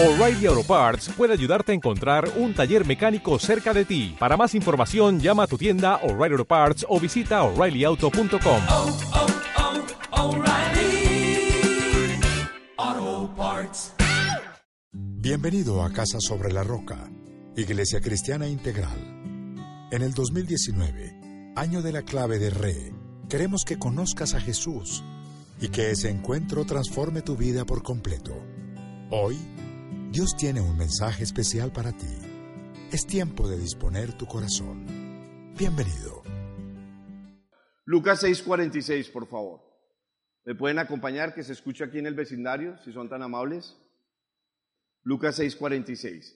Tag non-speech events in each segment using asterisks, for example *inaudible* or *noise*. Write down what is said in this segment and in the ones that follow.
O'Reilly Auto Parts puede ayudarte a encontrar un taller mecánico cerca de ti. Para más información, llama a tu tienda O'Reilly Auto Parts o visita oreillyauto.com. oh, oh, Parts. Bienvenido a Casa sobre la Roca, Iglesia Cristiana Integral. En el 2019, año de la clave de Re, queremos que conozcas a Jesús y que ese encuentro transforme tu vida por completo. Hoy, Dios tiene un mensaje especial para ti. Es tiempo de disponer tu corazón. Bienvenido. Lucas 6:46, por favor. ¿Me pueden acompañar que se escuche aquí en el vecindario, si son tan amables? Lucas 6:46.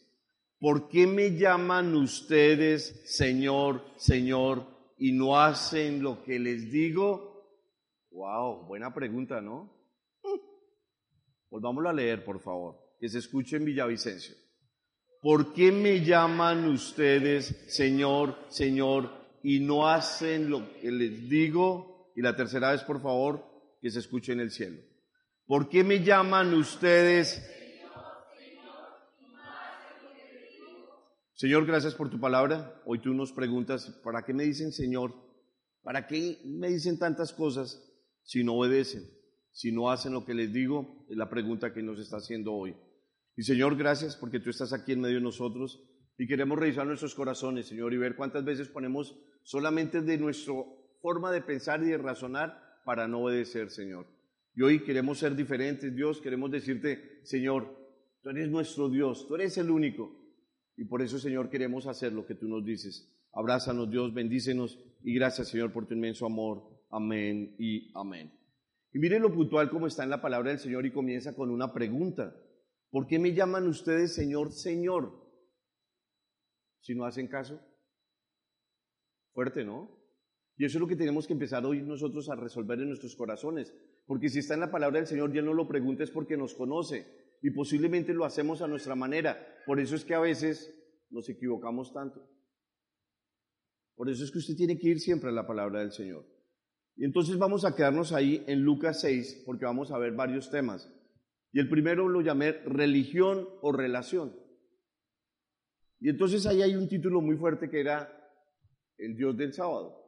¿Por qué me llaman ustedes Señor, Señor y no hacen lo que les digo? Wow, buena pregunta, ¿no? *laughs* Volvámoslo a leer, por favor, que se escuche en Villavicencio. ¿Por qué me llaman ustedes Señor, Señor y no hacen lo que les digo? Y la tercera vez, por favor, que se escuche en el cielo. ¿Por qué me llaman ustedes Señor, gracias por tu palabra. Hoy tú nos preguntas, ¿para qué me dicen Señor? ¿Para qué me dicen tantas cosas si no obedecen? Si no hacen lo que les digo, es la pregunta que nos está haciendo hoy. Y Señor, gracias porque tú estás aquí en medio de nosotros y queremos revisar nuestros corazones, Señor, y ver cuántas veces ponemos solamente de nuestra forma de pensar y de razonar para no obedecer, Señor. Y hoy queremos ser diferentes, Dios, queremos decirte, Señor, tú eres nuestro Dios, tú eres el único. Y por eso, Señor, queremos hacer lo que tú nos dices. Abrázanos, Dios, bendícenos y gracias, Señor, por tu inmenso amor. Amén y amén. Y miren lo puntual como está en la palabra del Señor y comienza con una pregunta. ¿Por qué me llaman ustedes Señor, Señor? Si no hacen caso. Fuerte, ¿no? Y eso es lo que tenemos que empezar hoy nosotros a resolver en nuestros corazones. Porque si está en la palabra del Señor, ya no lo preguntes porque nos conoce. Y posiblemente lo hacemos a nuestra manera. Por eso es que a veces nos equivocamos tanto. Por eso es que usted tiene que ir siempre a la palabra del Señor. Y entonces vamos a quedarnos ahí en Lucas 6 porque vamos a ver varios temas. Y el primero lo llamé religión o relación. Y entonces ahí hay un título muy fuerte que era el Dios del sábado.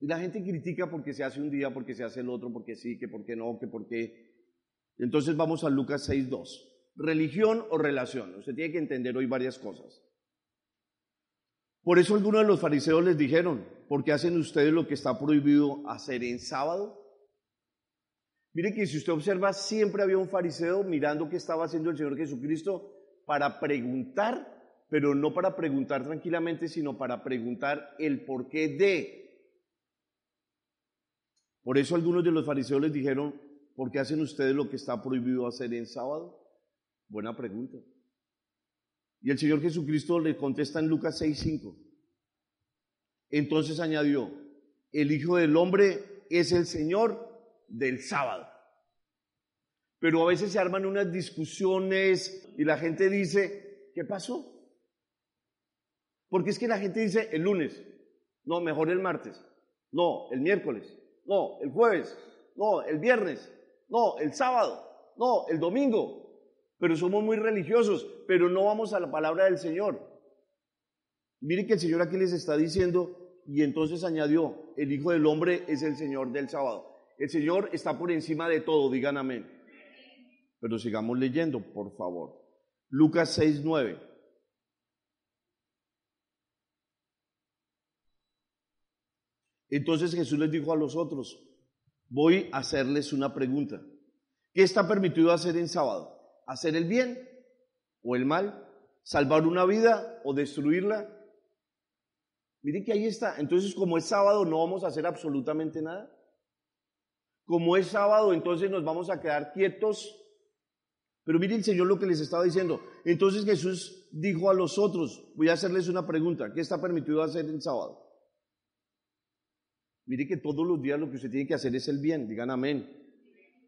Y la gente critica porque se hace un día, porque se hace el otro, porque sí, que por qué no, que por qué. Entonces vamos a Lucas 6.2. Religión o relación. Usted tiene que entender hoy varias cosas. Por eso algunos de los fariseos les dijeron, ¿por qué hacen ustedes lo que está prohibido hacer en sábado? Mire que si usted observa, siempre había un fariseo mirando qué estaba haciendo el Señor Jesucristo para preguntar, pero no para preguntar tranquilamente, sino para preguntar el porqué de. Por eso algunos de los fariseos les dijeron, ¿por qué hacen ustedes lo que está prohibido hacer en sábado? Buena pregunta. Y el Señor Jesucristo le contesta en Lucas 6:5. Entonces añadió, el Hijo del Hombre es el Señor del sábado. Pero a veces se arman unas discusiones y la gente dice, ¿qué pasó? Porque es que la gente dice el lunes, no, mejor el martes, no, el miércoles, no, el jueves, no, el viernes, no, el sábado, no, el domingo. Pero somos muy religiosos, pero no vamos a la palabra del Señor. Mire que el Señor aquí les está diciendo, y entonces añadió, el Hijo del Hombre es el Señor del sábado. El Señor está por encima de todo, digan amén. Pero sigamos leyendo, por favor. Lucas 6, 9. Entonces Jesús les dijo a los otros, voy a hacerles una pregunta. ¿Qué está permitido hacer en sábado? ¿Hacer el bien o el mal? ¿Salvar una vida o destruirla? Mire que ahí está. Entonces, como es sábado, no vamos a hacer absolutamente nada. Como es sábado, entonces nos vamos a quedar quietos. Pero mire el Señor lo que les estaba diciendo. Entonces Jesús dijo a los otros, voy a hacerles una pregunta, ¿qué está permitido hacer en sábado? Mire que todos los días lo que usted tiene que hacer es el bien, digan amén.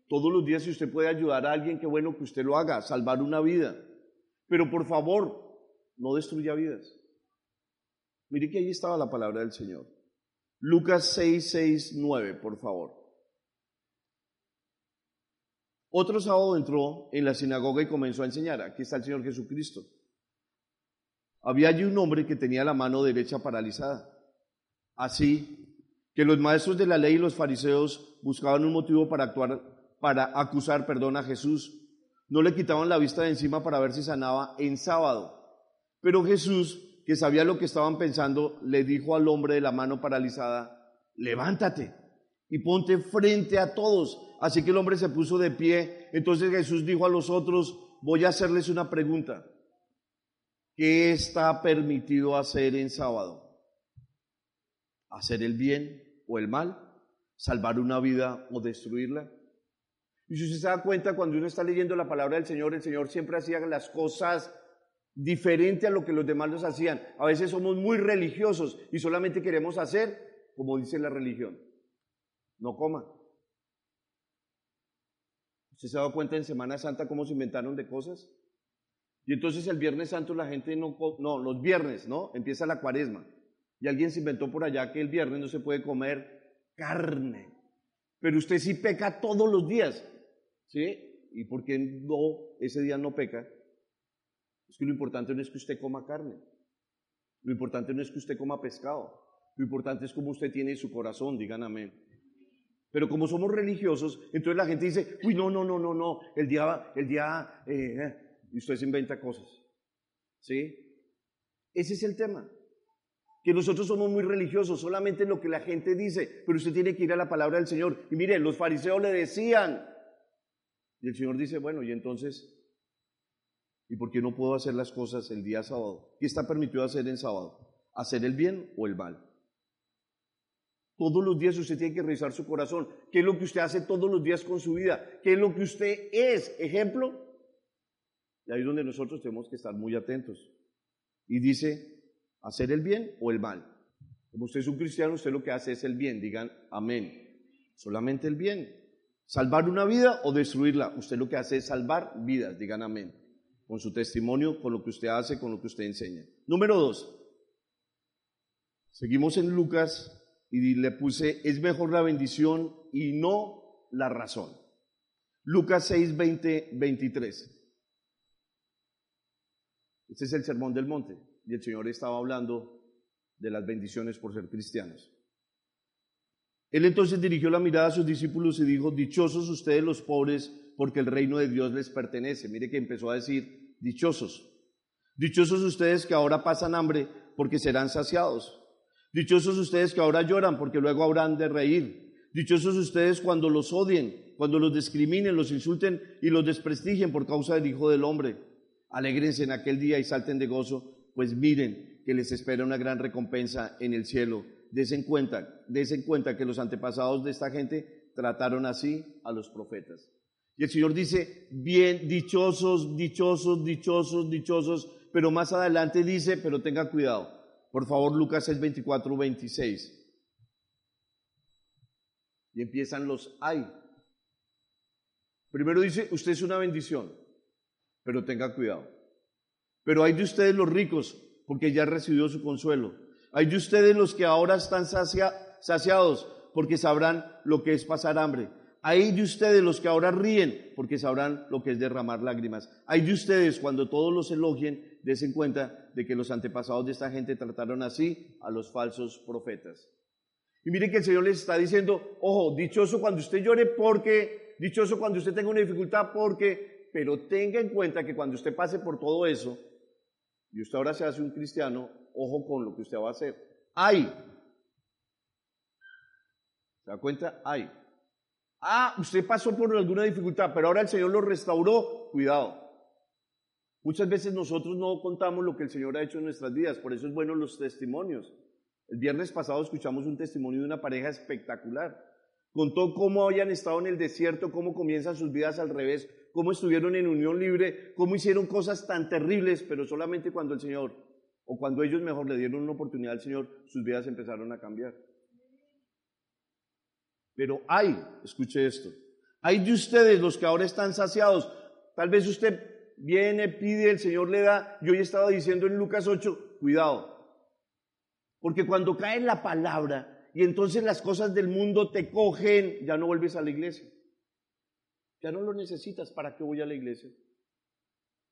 Todos los días si usted puede ayudar a alguien, qué bueno que usted lo haga, salvar una vida. Pero por favor, no destruya vidas. Mire que ahí estaba la palabra del Señor. Lucas 6, 6, 9, por favor. Otro sábado entró en la sinagoga y comenzó a enseñar. Aquí está el Señor Jesucristo. Había allí un hombre que tenía la mano derecha paralizada. Así que los maestros de la ley y los fariseos buscaban un motivo para actuar, para acusar, perdón, a Jesús. No le quitaban la vista de encima para ver si sanaba en sábado. Pero Jesús, que sabía lo que estaban pensando, le dijo al hombre de la mano paralizada, levántate y ponte frente a todos. Así que el hombre se puso de pie. Entonces Jesús dijo a los otros, voy a hacerles una pregunta. ¿Qué está permitido hacer en sábado? ¿Hacer el bien o el mal? ¿Salvar una vida o destruirla? Y si usted se da cuenta, cuando uno está leyendo la palabra del Señor, el Señor siempre hacía las cosas diferente a lo que los demás los hacían. A veces somos muy religiosos y solamente queremos hacer como dice la religión. No coma. ¿Usted se ha dado cuenta en Semana Santa cómo se inventaron de cosas? Y entonces el Viernes Santo la gente no, no, los viernes, ¿no? Empieza la cuaresma. Y alguien se inventó por allá que el viernes no se puede comer carne. Pero usted sí peca todos los días, ¿sí? ¿Y por qué no, ese día no peca? Es que lo importante no es que usted coma carne. Lo importante no es que usted coma pescado. Lo importante es cómo usted tiene su corazón, digan amén. Pero como somos religiosos, entonces la gente dice, uy, no, no, no, no, no, el día, el día, eh, eh" y usted se inventa cosas. ¿Sí? Ese es el tema. Que nosotros somos muy religiosos, solamente lo que la gente dice, pero usted tiene que ir a la palabra del Señor. Y mire, los fariseos le decían, y el Señor dice, bueno, y entonces, ¿y por qué no puedo hacer las cosas el día sábado? ¿Qué está permitido hacer en sábado? ¿Hacer el bien o el mal? Todos los días usted tiene que revisar su corazón. ¿Qué es lo que usted hace todos los días con su vida? ¿Qué es lo que usted es? Ejemplo, y ahí es donde nosotros tenemos que estar muy atentos. Y dice, hacer el bien o el mal. Como usted es un cristiano, usted lo que hace es el bien. Digan, amén. Solamente el bien. Salvar una vida o destruirla. Usted lo que hace es salvar vidas. Digan amén. Con su testimonio, con lo que usted hace, con lo que usted enseña. Número dos. Seguimos en Lucas y le puse, es mejor la bendición y no la razón. Lucas 6, 20, 23. Este es el sermón del monte y el Señor estaba hablando de las bendiciones por ser cristianos. Él entonces dirigió la mirada a sus discípulos y dijo, dichosos ustedes los pobres, porque el reino de Dios les pertenece. Mire que empezó a decir, dichosos. Dichosos ustedes que ahora pasan hambre, porque serán saciados. Dichosos ustedes que ahora lloran, porque luego habrán de reír. Dichosos ustedes cuando los odien, cuando los discriminen, los insulten y los desprestigien por causa del Hijo del Hombre. Alégrense en aquel día y salten de gozo, pues miren que les espera una gran recompensa en el cielo. Desen cuenta, desen cuenta que los antepasados de esta gente trataron así a los profetas. Y el Señor dice, bien, dichosos, dichosos, dichosos, dichosos, pero más adelante dice, pero tenga cuidado. Por favor, Lucas 6, 24, 26. Y empiezan los hay. Primero dice, usted es una bendición pero tenga cuidado. Pero hay de ustedes los ricos, porque ya recibió su consuelo. Hay de ustedes los que ahora están saciados, porque sabrán lo que es pasar hambre. Hay de ustedes los que ahora ríen, porque sabrán lo que es derramar lágrimas. Hay de ustedes cuando todos los elogien, desen cuenta de que los antepasados de esta gente trataron así a los falsos profetas. Y mire que el Señor les está diciendo, ojo, dichoso cuando usted llore porque, dichoso cuando usted tenga una dificultad porque, pero tenga en cuenta que cuando usted pase por todo eso, y usted ahora se hace un cristiano, ojo con lo que usted va a hacer. Hay. ¿Se da cuenta? Hay. Ah, usted pasó por alguna dificultad, pero ahora el Señor lo restauró. Cuidado. Muchas veces nosotros no contamos lo que el Señor ha hecho en nuestras vidas, por eso es bueno los testimonios. El viernes pasado escuchamos un testimonio de una pareja espectacular. Contó cómo habían estado en el desierto, cómo comienzan sus vidas al revés, cómo estuvieron en unión libre, cómo hicieron cosas tan terribles, pero solamente cuando el Señor, o cuando ellos mejor le dieron una oportunidad al Señor, sus vidas empezaron a cambiar. Pero hay, escuche esto, hay de ustedes los que ahora están saciados. Tal vez usted viene, pide, el Señor le da. Yo hoy estaba diciendo en Lucas 8, cuidado. Porque cuando cae la palabra y entonces las cosas del mundo te cogen, ya no vuelves a la iglesia. Ya no lo necesitas, ¿para qué voy a la iglesia?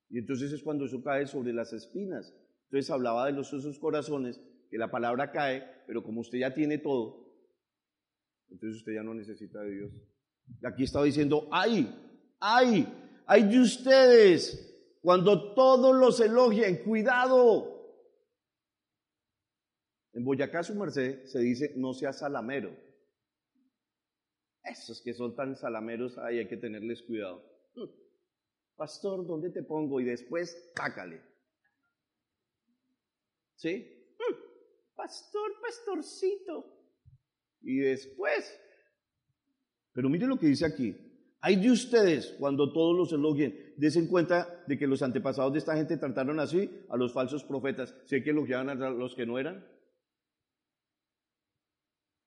Y entonces es cuando eso cae sobre las espinas. Entonces hablaba de los esos corazones, que la palabra cae, pero como usted ya tiene todo, entonces usted ya no necesita de Dios. Y aquí estaba diciendo, ay, ay, ay de ustedes, cuando todos los elogien, cuidado. En Boyacá, su merced, se dice, no sea salamero. Esos que son tan salameros, ay, hay que tenerles cuidado. Mm. Pastor, ¿dónde te pongo? Y después, pácale. ¿Sí? Mm. Pastor, pastorcito. Y después, pero mire lo que dice aquí. Hay de ustedes cuando todos los elogien. Desen cuenta de que los antepasados de esta gente trataron así a los falsos profetas. Sé que elogiaban a los que no eran.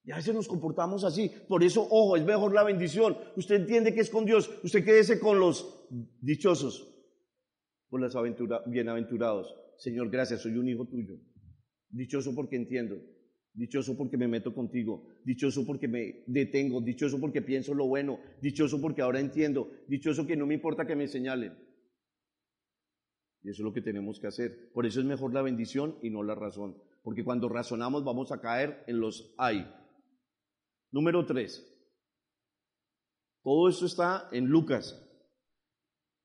Y a veces nos comportamos así. Por eso, ojo, es mejor la bendición. Usted entiende que es con Dios. Usted quédese con los dichosos, con los bienaventurados. Señor, gracias, soy un hijo tuyo. Dichoso porque entiendo. Dichoso porque me meto contigo. Dichoso porque me detengo. Dichoso porque pienso lo bueno. Dichoso porque ahora entiendo. Dichoso que no me importa que me señalen. Y eso es lo que tenemos que hacer. Por eso es mejor la bendición y no la razón. Porque cuando razonamos vamos a caer en los hay. Número tres. Todo esto está en Lucas.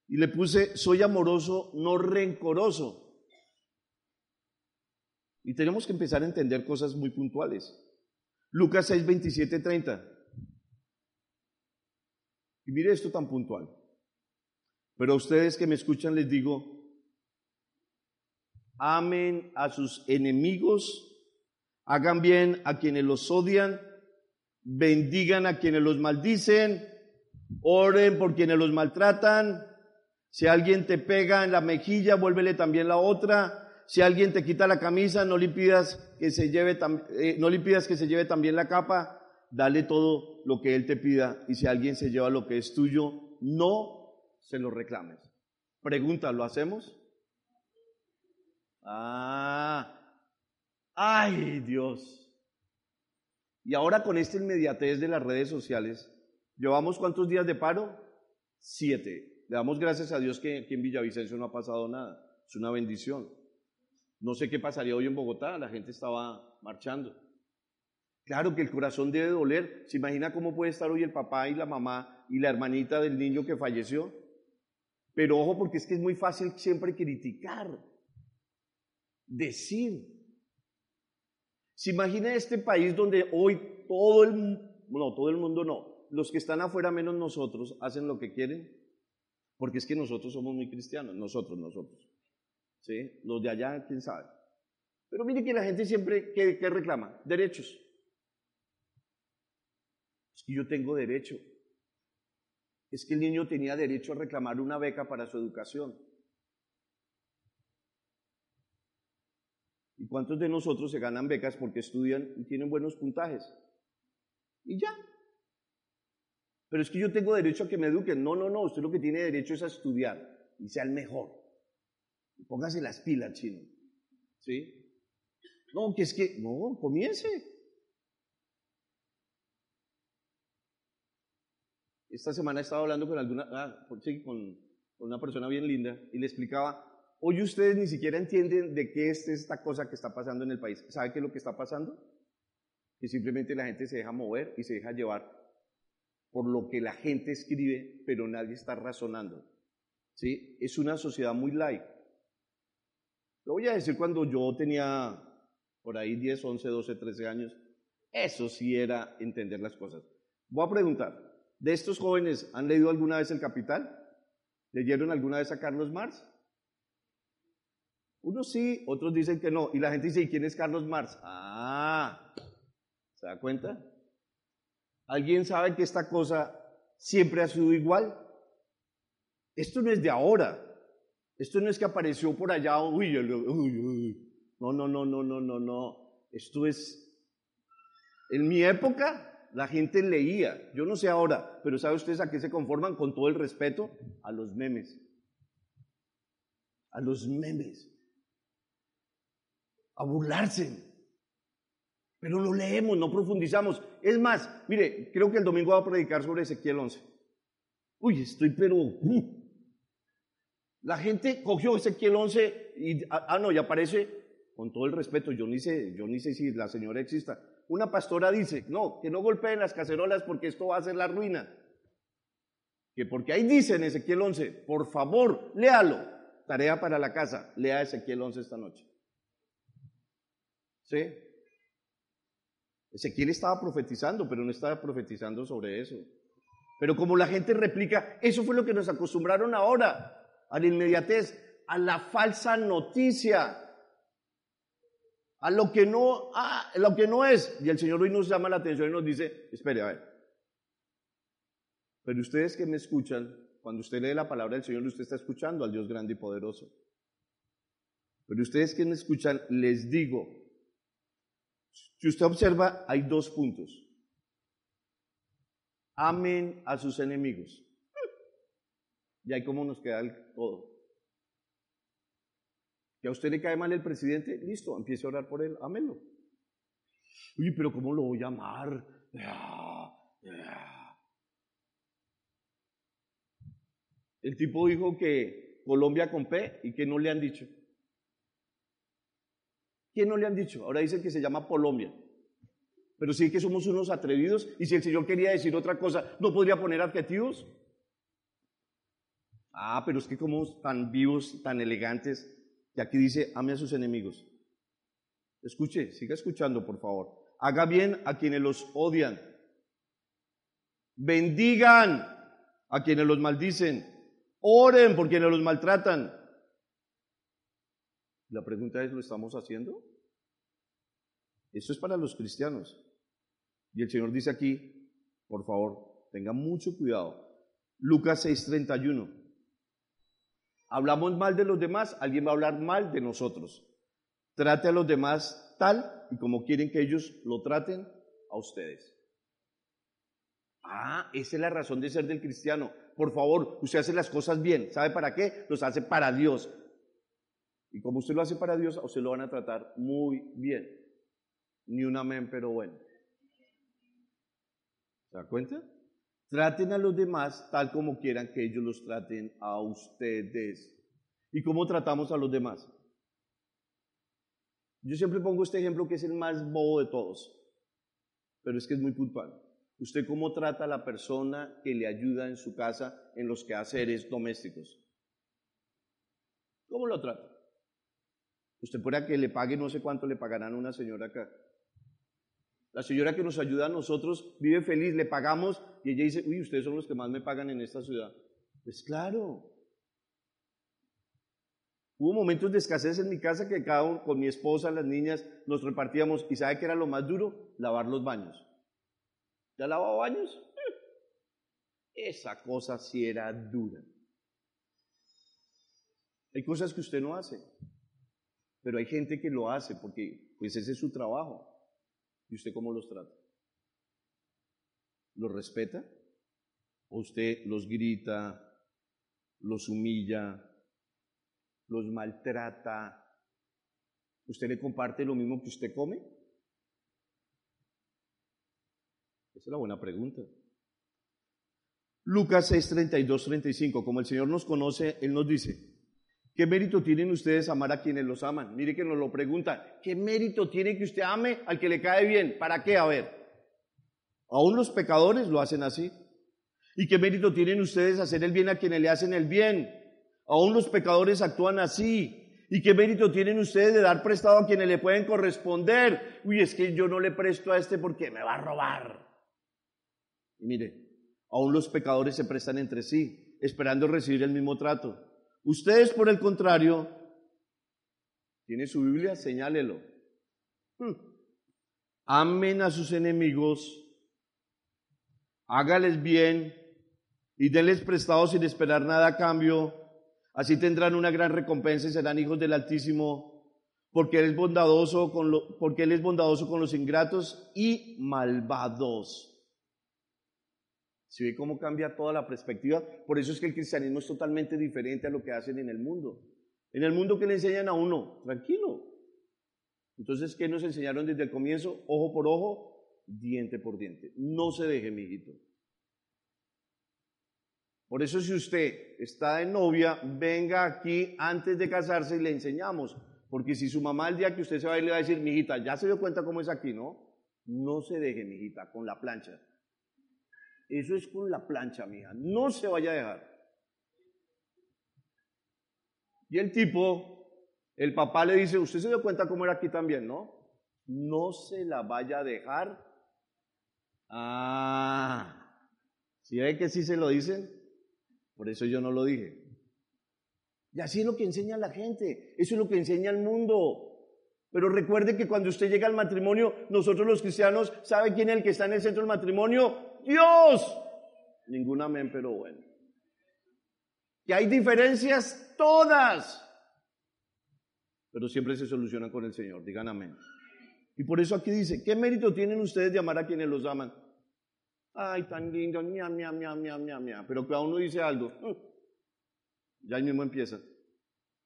Y le puse, soy amoroso, no rencoroso. Y tenemos que empezar a entender cosas muy puntuales. Lucas 6, 27, 30. Y mire esto tan puntual. Pero a ustedes que me escuchan les digo, amen a sus enemigos, hagan bien a quienes los odian, bendigan a quienes los maldicen, oren por quienes los maltratan. Si alguien te pega en la mejilla, vuélvele también la otra si alguien te quita la camisa, no le pidas que se lleve, eh, no que se lleve también la capa, dale todo lo que él te pida. Y si alguien se lleva lo que es tuyo, no se lo reclames. Pregunta, ¿lo hacemos? Ah, ay Dios. Y ahora con esta inmediatez de las redes sociales, ¿llevamos cuántos días de paro? Siete. Le damos gracias a Dios que aquí en Villavicencio no ha pasado nada. Es una bendición. No sé qué pasaría hoy en Bogotá, la gente estaba marchando. Claro que el corazón debe doler. ¿Se imagina cómo puede estar hoy el papá y la mamá y la hermanita del niño que falleció? Pero ojo, porque es que es muy fácil siempre criticar, decir. ¿Se imagina este país donde hoy todo el, no, todo el mundo no, los que están afuera menos nosotros hacen lo que quieren? Porque es que nosotros somos muy cristianos, nosotros, nosotros. ¿Sí? Los de allá, quién sabe. Pero mire que la gente siempre, ¿qué, reclama? Derechos. Es que yo tengo derecho. Es que el niño tenía derecho a reclamar una beca para su educación. ¿Y cuántos de nosotros se ganan becas porque estudian y tienen buenos puntajes? Y ya. Pero es que yo tengo derecho a que me eduquen. No, no, no. Usted lo que tiene derecho es a estudiar y sea el mejor. Póngase las pilas, chino. ¿Sí? No, que es que, no, comience. Esta semana estaba hablando con alguna, ah, con, con una persona bien linda y le explicaba, hoy ustedes ni siquiera entienden de qué es esta cosa que está pasando en el país. ¿Sabe qué es lo que está pasando? Que simplemente la gente se deja mover y se deja llevar por lo que la gente escribe, pero nadie está razonando. ¿Sí? Es una sociedad muy laica. Lo voy a decir cuando yo tenía por ahí 10, 11, 12, 13 años. Eso sí era entender las cosas. Voy a preguntar, ¿de estos jóvenes han leído alguna vez El Capital? ¿Leyeron alguna vez a Carlos Marx? Unos sí, otros dicen que no. Y la gente dice, ¿y quién es Carlos Marx? Ah, ¿se da cuenta? ¿Alguien sabe que esta cosa siempre ha sido igual? Esto no es de ahora. Esto no es que apareció por allá, uy, uy, no, no, no, no, no, no, no. Esto es, en mi época la gente leía, yo no sé ahora, pero ¿sabe ustedes a qué se conforman con todo el respeto? A los memes. A los memes. A burlarse. Pero lo leemos, no profundizamos. Es más, mire, creo que el domingo va a predicar sobre Ezequiel 11. Uy, estoy pero... uh. La gente cogió Ezequiel 11 y, ah, ah, no, y aparece, con todo el respeto, yo ni sé, yo ni sé si la señora exista. Una pastora dice, no, que no golpeen las cacerolas porque esto va a ser la ruina. Que porque ahí dice en Ezequiel 11, por favor, léalo. Tarea para la casa, lea Ezequiel 11 esta noche. ¿Sí? Ezequiel estaba profetizando, pero no estaba profetizando sobre eso. Pero como la gente replica, eso fue lo que nos acostumbraron ahora, a la inmediatez, a la falsa noticia, a lo que no, a lo que no es. Y el Señor hoy nos llama la atención y nos dice, espere, a ver. Pero ustedes que me escuchan, cuando usted lee la palabra del Señor, usted está escuchando al Dios grande y poderoso. Pero ustedes que me escuchan, les digo, si usted observa, hay dos puntos. Amen a sus enemigos. Y ahí cómo nos queda el todo. Que a usted le cae mal el presidente, listo, empiece a orar por él, ámelo. Uy, pero ¿cómo lo voy a amar? El tipo dijo que Colombia con P y que no le han dicho. ¿Qué no le han dicho? Ahora dicen que se llama Colombia. Pero sí que somos unos atrevidos y si el Señor quería decir otra cosa, ¿no podría poner adjetivos? Ah, pero es que como tan vivos, tan elegantes, y aquí dice, ame a sus enemigos. Escuche, siga escuchando, por favor. Haga bien a quienes los odian. Bendigan a quienes los maldicen. Oren por quienes los maltratan. La pregunta es, ¿lo estamos haciendo? Esto es para los cristianos. Y el Señor dice aquí, por favor, tenga mucho cuidado. Lucas 6:31. Hablamos mal de los demás, alguien va a hablar mal de nosotros. Trate a los demás tal y como quieren que ellos lo traten a ustedes. Ah, esa es la razón de ser del cristiano. Por favor, usted hace las cosas bien. ¿Sabe para qué? Los hace para Dios. Y como usted lo hace para Dios, a usted lo van a tratar muy bien. Ni un amén, pero bueno. ¿Se da cuenta? Traten a los demás tal como quieran que ellos los traten a ustedes. ¿Y cómo tratamos a los demás? Yo siempre pongo este ejemplo que es el más bobo de todos, pero es que es muy puntual. ¿Usted cómo trata a la persona que le ayuda en su casa en los quehaceres domésticos? ¿Cómo lo trata? Usted puede que le pague, no sé cuánto le pagarán a una señora acá. La señora que nos ayuda a nosotros vive feliz, le pagamos y ella dice, uy, ustedes son los que más me pagan en esta ciudad. Pues claro. Hubo momentos de escasez en mi casa que cada uno, con mi esposa, las niñas, nos repartíamos y ¿sabe qué era lo más duro? Lavar los baños. ¿Ya lavado baños? Esa cosa sí era dura. Hay cosas que usted no hace. Pero hay gente que lo hace porque pues ese es su trabajo. ¿Y usted cómo los trata? ¿Los respeta? ¿O usted los grita, los humilla, los maltrata? ¿Usted le comparte lo mismo que usted come? Esa es la buena pregunta. Lucas 6, 32, 35. Como el Señor nos conoce, Él nos dice, ¿Qué mérito tienen ustedes amar a quienes los aman? Mire que nos lo preguntan. ¿Qué mérito tiene que usted ame al que le cae bien? ¿Para qué? A ver. Aún los pecadores lo hacen así. ¿Y qué mérito tienen ustedes hacer el bien a quienes le hacen el bien? Aún los pecadores actúan así. ¿Y qué mérito tienen ustedes de dar prestado a quienes le pueden corresponder? Uy, es que yo no le presto a este porque me va a robar. Y mire, aún los pecadores se prestan entre sí, esperando recibir el mismo trato. Ustedes, por el contrario, ¿tiene su Biblia? Señálelo. Hmm. Amen a sus enemigos, hágales bien y denles prestado sin esperar nada a cambio. Así tendrán una gran recompensa y serán hijos del Altísimo, porque él es bondadoso con, porque él es bondadoso con los ingratos y malvados. Si ve cómo cambia toda la perspectiva? Por eso es que el cristianismo es totalmente diferente a lo que hacen en el mundo. En el mundo que le enseñan a uno, tranquilo. Entonces, ¿qué nos enseñaron desde el comienzo? Ojo por ojo, diente por diente. No se deje, mijito. Por eso si usted está de novia, venga aquí antes de casarse y le enseñamos. Porque si su mamá el día que usted se va a ir le va a decir, mijita, ya se dio cuenta cómo es aquí, ¿no? No se deje, mijita, con la plancha. Eso es con la plancha, mija. No se vaya a dejar. Y el tipo, el papá le dice, usted se dio cuenta cómo era aquí también, ¿no? No se la vaya a dejar. Ah, ¿sí ve que sí se lo dicen? Por eso yo no lo dije. Y así es lo que enseña la gente, eso es lo que enseña el mundo. Pero recuerde que cuando usted llega al matrimonio, nosotros los cristianos, ¿sabe quién es el que está en el centro del matrimonio? Dios. Ningún amén, pero bueno. Que hay diferencias todas, pero siempre se solucionan con el Señor. Digan amén. Y por eso aquí dice, ¿qué mérito tienen ustedes de amar a quienes los aman? Ay, tan lindo, mia, mia, mia, mia, mia, mia. Pero cada uno dice algo. mm, Ya ahí mismo empieza.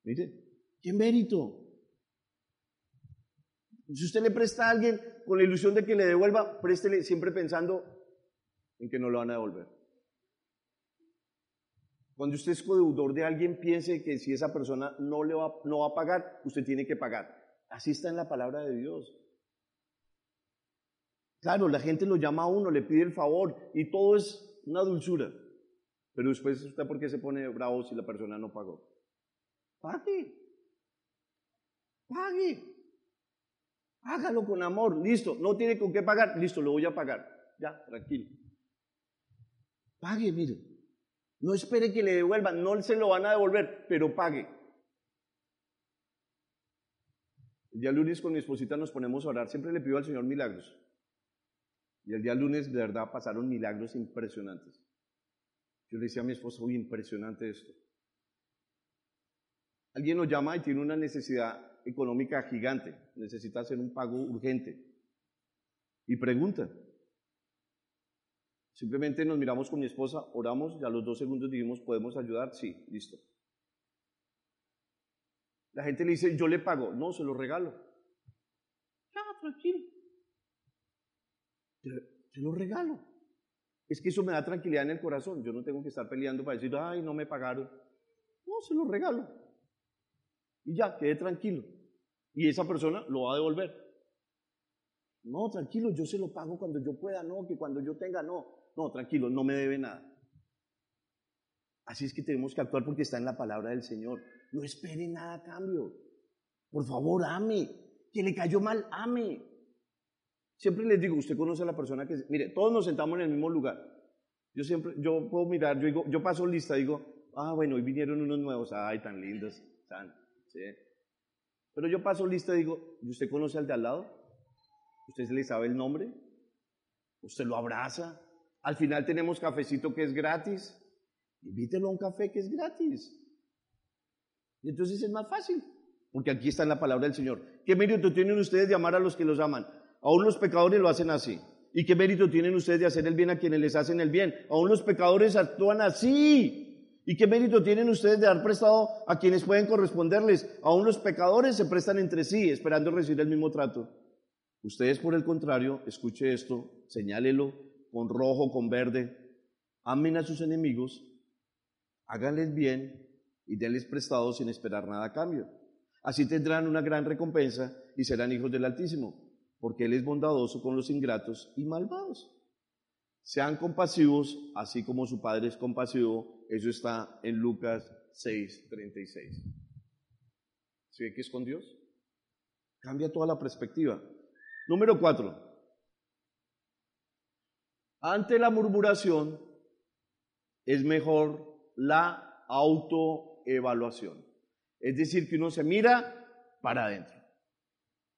Mire, ¿qué mérito? Si usted le presta a alguien con la ilusión de que le devuelva, préstele siempre pensando en que no lo van a devolver. Cuando usted es codeudor de alguien, piense que si esa persona no le va, no va a pagar, usted tiene que pagar. Así está en la palabra de Dios. Claro, la gente lo llama a uno, le pide el favor y todo es una dulzura. Pero después, ¿usted por qué se pone bravo si la persona no pagó? Pague. Pague. Hágalo con amor, listo. No tiene con qué pagar, listo, lo voy a pagar. Ya, tranquilo. Pague, mire. No espere que le devuelvan, no se lo van a devolver, pero pague. El día lunes con mi esposita nos ponemos a orar, siempre le pido al Señor milagros. Y el día lunes de verdad pasaron milagros impresionantes. Yo le decía a mi esposa, uy, impresionante esto. Alguien nos llama y tiene una necesidad económica gigante, necesita hacer un pago urgente. Y pregunta. Simplemente nos miramos con mi esposa, oramos y a los dos segundos dijimos, ¿podemos ayudar? Sí, listo. La gente le dice, yo le pago. No, se lo regalo. Ya, tranquilo. Te, te lo regalo. Es que eso me da tranquilidad en el corazón. Yo no tengo que estar peleando para decir, ay, no me pagaron. No, se lo regalo. Y ya, quede tranquilo. Y esa persona lo va a devolver. No, tranquilo, yo se lo pago cuando yo pueda, no, que cuando yo tenga, no. No, tranquilo, no me debe nada. Así es que tenemos que actuar porque está en la palabra del Señor. No espere nada a cambio. Por favor, ame. Que le cayó mal, ame. Siempre les digo, usted conoce a la persona que... Mire, todos nos sentamos en el mismo lugar. Yo siempre, yo puedo mirar, yo digo, yo paso lista, digo, ah, bueno, hoy vinieron unos nuevos, ay, tan lindos, tan, sí. Pero yo paso lista digo, ¿y usted conoce al de al lado? ¿Usted le sabe el nombre? ¿Usted lo abraza? Al final tenemos cafecito que es gratis. Invítelo a un café que es gratis. Y entonces es más fácil, porque aquí está en la palabra del Señor. ¿Qué mérito tienen ustedes de amar a los que los aman? Aún los pecadores lo hacen así. ¿Y qué mérito tienen ustedes de hacer el bien a quienes les hacen el bien? Aún los pecadores actúan así. ¿Y qué mérito tienen ustedes de dar prestado a quienes pueden corresponderles? Aún los pecadores se prestan entre sí, esperando recibir el mismo trato. Ustedes, por el contrario, escuche esto, señálelo con rojo, con verde. Amen a sus enemigos, háganles bien y denles prestado sin esperar nada a cambio. Así tendrán una gran recompensa y serán hijos del Altísimo porque Él es bondadoso con los ingratos y malvados. Sean compasivos, así como su Padre es compasivo. Eso está en Lucas 6, 36. ¿Sí ve que es con Dios? Cambia toda la perspectiva. Número cuatro. Ante la murmuración es mejor la autoevaluación. Es decir, que uno se mira para adentro.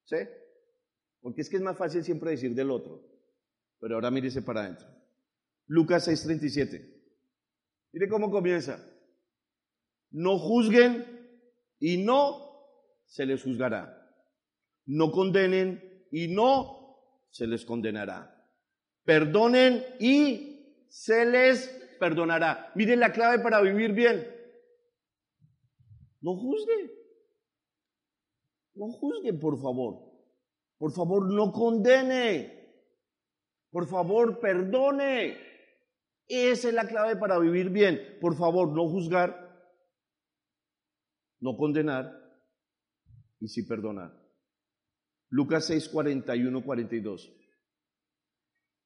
¿Sí? Porque es que es más fácil siempre decir del otro. Pero ahora mírese para adentro. Lucas 6:37. Mire cómo comienza. No juzguen y no se les juzgará. No condenen y no se les condenará. Perdonen y se les perdonará. Miren la clave para vivir bien. No juzguen. No juzguen, por favor. Por favor, no condene. Por favor, perdone. Esa es la clave para vivir bien. Por favor, no juzgar, no condenar y sí perdonar. Lucas 6, 41, 42.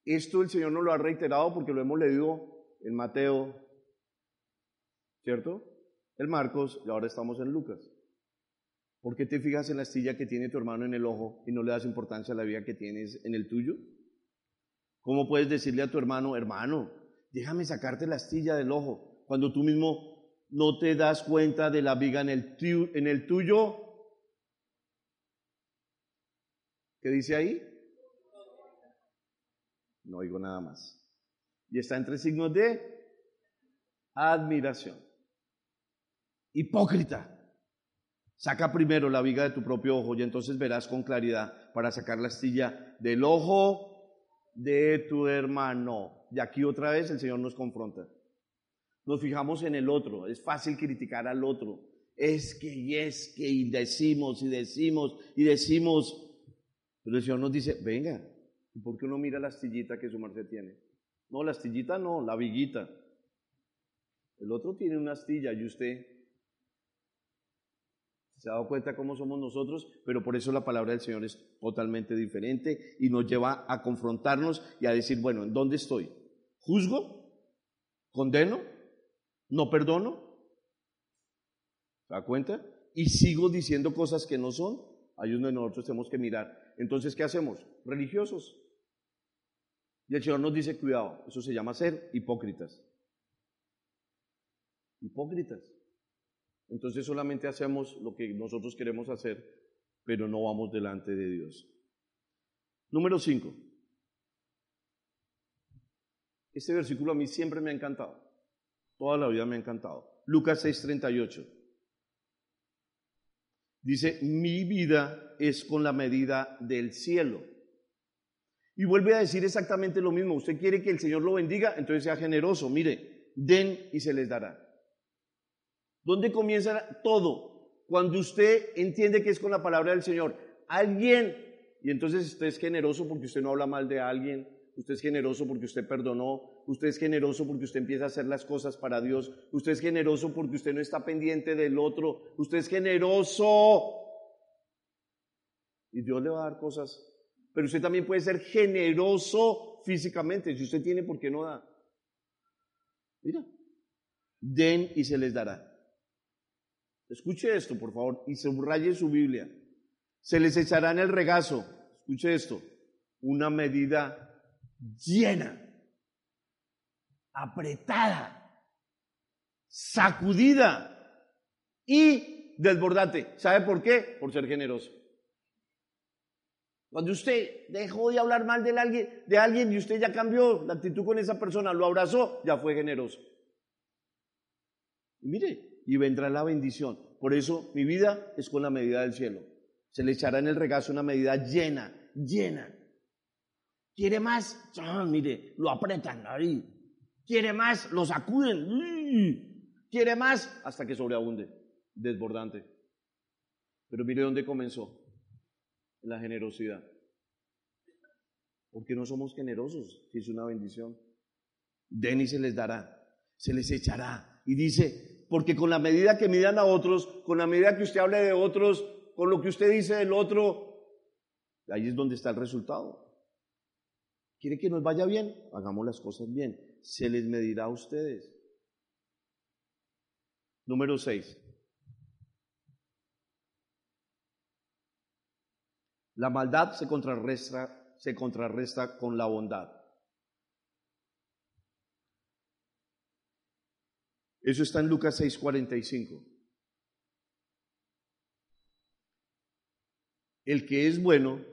Esto el Señor nos lo ha reiterado porque lo hemos leído en Mateo, ¿cierto? En Marcos y ahora estamos en Lucas. ¿Por qué te fijas en la astilla que tiene tu hermano en el ojo y no le das importancia a la vida que tienes en el tuyo? ¿Cómo puedes decirle a tu hermano, hermano, déjame sacarte la astilla del ojo, cuando tú mismo no te das cuenta de la viga en el, en el tuyo? ¿Qué dice ahí? No oigo nada más. Y está entre signos de admiración. Hipócrita. Saca primero la viga de tu propio ojo y entonces verás con claridad para sacar la astilla del ojo de tu hermano. Y aquí otra vez el Señor nos confronta. Nos fijamos en el otro. Es fácil criticar al otro. Es que y es que y decimos y decimos y decimos. Pero el Señor nos dice, venga, ¿Y por qué uno mira la astillita que su merced tiene? No, la astillita no, la viguita. El otro tiene una astilla y usted se ha dado cuenta cómo somos nosotros, pero por eso la palabra del Señor es totalmente diferente y nos lleva a confrontarnos y a decir, bueno, ¿en dónde estoy? ¿Juzgo? ¿Condeno? ¿No perdono? ¿Se da cuenta? Y sigo diciendo cosas que no son. Ahí es donde nosotros tenemos que mirar. Entonces, ¿qué hacemos? Religiosos. Y el Señor nos dice, cuidado, eso se llama ser hipócritas. Hipócritas. Entonces solamente hacemos lo que nosotros queremos hacer, pero no vamos delante de Dios. Número 5. Este versículo a mí siempre me ha encantado. Toda la vida me ha encantado. Lucas 6:38. Dice, mi vida es con la medida del cielo. Y vuelve a decir exactamente lo mismo. Usted quiere que el Señor lo bendiga, entonces sea generoso. Mire, den y se les dará. ¿Dónde comienza todo? Cuando usted entiende que es con la palabra del Señor. Alguien, y entonces usted es generoso porque usted no habla mal de alguien, usted es generoso porque usted perdonó, usted es generoso porque usted empieza a hacer las cosas para Dios, usted es generoso porque usted no está pendiente del otro, usted es generoso. Y Dios le va a dar cosas pero usted también puede ser generoso físicamente. Si usted tiene, ¿por qué no da? Mira, den y se les dará. Escuche esto, por favor, y subraye su Biblia. Se les echará en el regazo, escuche esto, una medida llena, apretada, sacudida y desbordante. ¿Sabe por qué? Por ser generoso. Cuando usted dejó de hablar mal de alguien, de alguien y usted ya cambió la actitud con esa persona, lo abrazó, ya fue generoso. Y mire, y vendrá la bendición. Por eso mi vida es con la medida del cielo. Se le echará en el regazo una medida llena, llena. ¿Quiere más? Ah, mire, lo apretan ahí. ¿Quiere más? Lo sacuden. ¿Quiere más? Hasta que sobreabunde, desbordante. Pero mire dónde comenzó la generosidad. Porque no somos generosos, es una bendición. Den y se les dará, se les echará. Y dice, porque con la medida que midan a otros, con la medida que usted hable de otros, con lo que usted dice del otro, ahí es donde está el resultado. ¿Quiere que nos vaya bien? Hagamos las cosas bien. Se les medirá a ustedes. Número 6. La maldad se contrarresta, se contrarresta con la bondad. Eso está en Lucas 6:45. El que es bueno,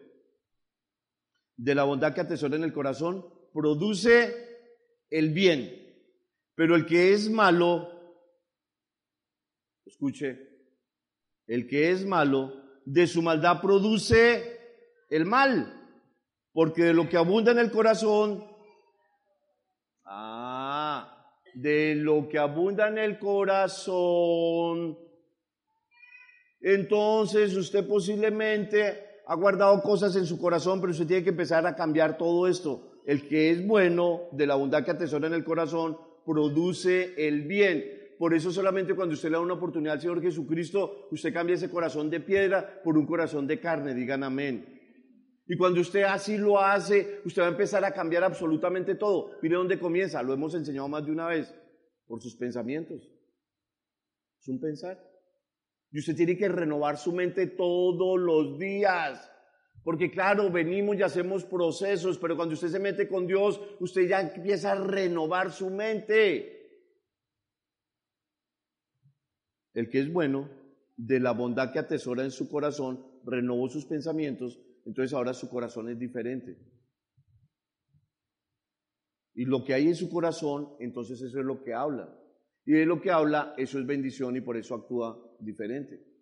de la bondad que atesora en el corazón, produce el bien. Pero el que es malo, escuche, el que es malo, de su maldad produce el mal, porque de lo que abunda en el corazón, ah, de lo que abunda en el corazón, entonces usted posiblemente ha guardado cosas en su corazón, pero usted tiene que empezar a cambiar todo esto. el que es bueno, de la bondad que atesora en el corazón, produce el bien. Por eso solamente cuando usted le da una oportunidad al Señor Jesucristo, usted cambia ese corazón de piedra por un corazón de carne, digan amén. Y cuando usted así lo hace, usted va a empezar a cambiar absolutamente todo. Mire dónde comienza, lo hemos enseñado más de una vez, por sus pensamientos. Es un pensar. Y usted tiene que renovar su mente todos los días. Porque claro, venimos y hacemos procesos, pero cuando usted se mete con Dios, usted ya empieza a renovar su mente. El que es bueno, de la bondad que atesora en su corazón, renovó sus pensamientos, entonces ahora su corazón es diferente. Y lo que hay en su corazón, entonces eso es lo que habla. Y de lo que habla, eso es bendición y por eso actúa diferente.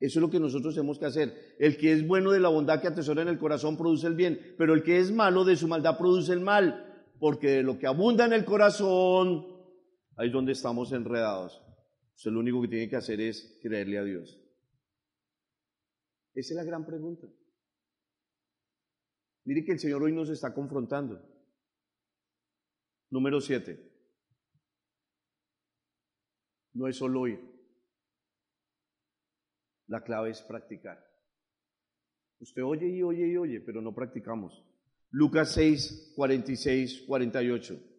Eso es lo que nosotros tenemos que hacer. El que es bueno de la bondad que atesora en el corazón produce el bien, pero el que es malo de su maldad produce el mal, porque de lo que abunda en el corazón, ahí es donde estamos enredados. Usted lo único que tiene que hacer es creerle a Dios. Esa es la gran pregunta. Mire que el Señor hoy nos está confrontando. Número siete. No es solo oír. La clave es practicar. Usted oye y oye y oye, pero no practicamos. Lucas 6, 46, 48.